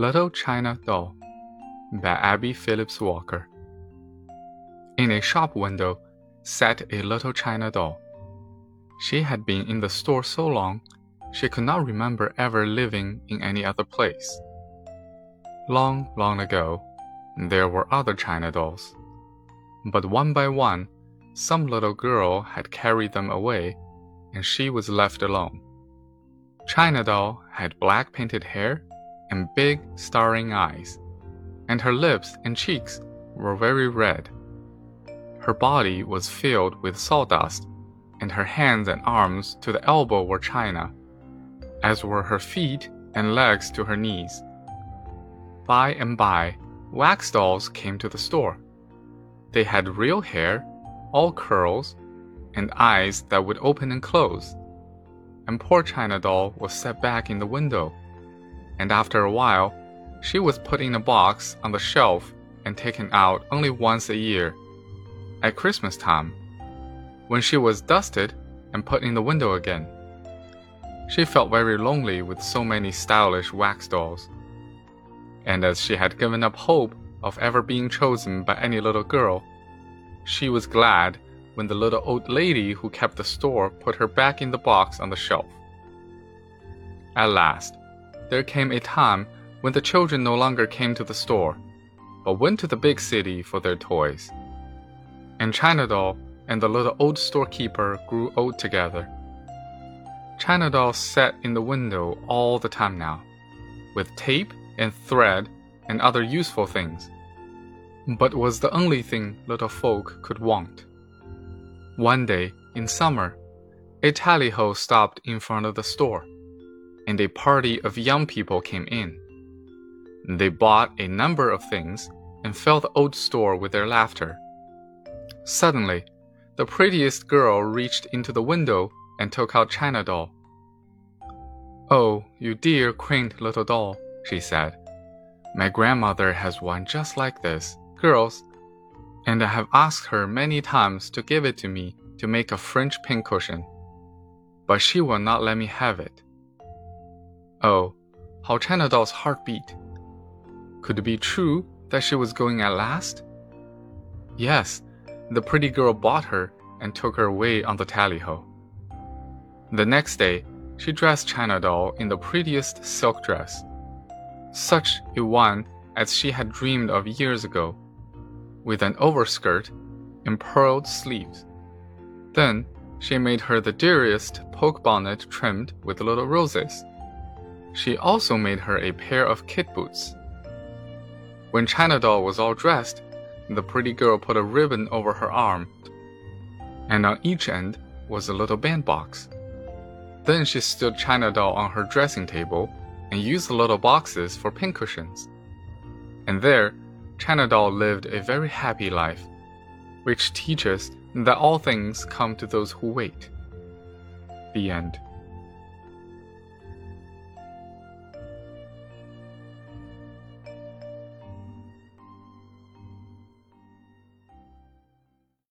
Little China Doll by Abbie Phillips Walker. In a shop window sat a little China doll. She had been in the store so long she could not remember ever living in any other place. Long, long ago, there were other China dolls. But one by one, some little girl had carried them away, and she was left alone. China doll had black painted hair and big, staring eyes, and her lips and cheeks were very red. Her body was filled with sawdust, and her hands and arms to the elbow were china, as were her feet and legs to her knees. By and by, wax dolls came to the store. They had real hair, all curls, and eyes that would open and close. And poor China doll was set back in the window and after a while, she was put in a box on the shelf and taken out only once a year, at Christmas time, when she was dusted and put in the window again. She felt very lonely with so many stylish wax dolls. And as she had given up hope of ever being chosen by any little girl, she was glad when the little old lady who kept the store put her back in the box on the shelf. At last, there came a time when the children no longer came to the store, but went to the big city for their toys. And China Doll and the little old storekeeper grew old together. China Doll sat in the window all the time now, with tape and thread and other useful things, but was the only thing little folk could want. One day, in summer, a tally ho stopped in front of the store and a party of young people came in. They bought a number of things and filled the old store with their laughter. Suddenly, the prettiest girl reached into the window and took out China Doll. Oh, you dear, quaint little doll, she said. My grandmother has one just like this, girls, and I have asked her many times to give it to me to make a French pincushion. But she will not let me have it. Oh, how China Doll's heart beat. Could it be true that she was going at last? Yes, the pretty girl bought her and took her away on the tally-ho. The next day, she dressed China Doll in the prettiest silk dress, such a one as she had dreamed of years ago, with an overskirt and pearled sleeves. Then she made her the dearest poke bonnet trimmed with little roses she also made her a pair of kid boots. When China Doll was all dressed, the pretty girl put a ribbon over her arm, and on each end was a little bandbox. Then she stood China Doll on her dressing table and used the little boxes for pincushions. And there, China Doll lived a very happy life, which teaches that all things come to those who wait. The end.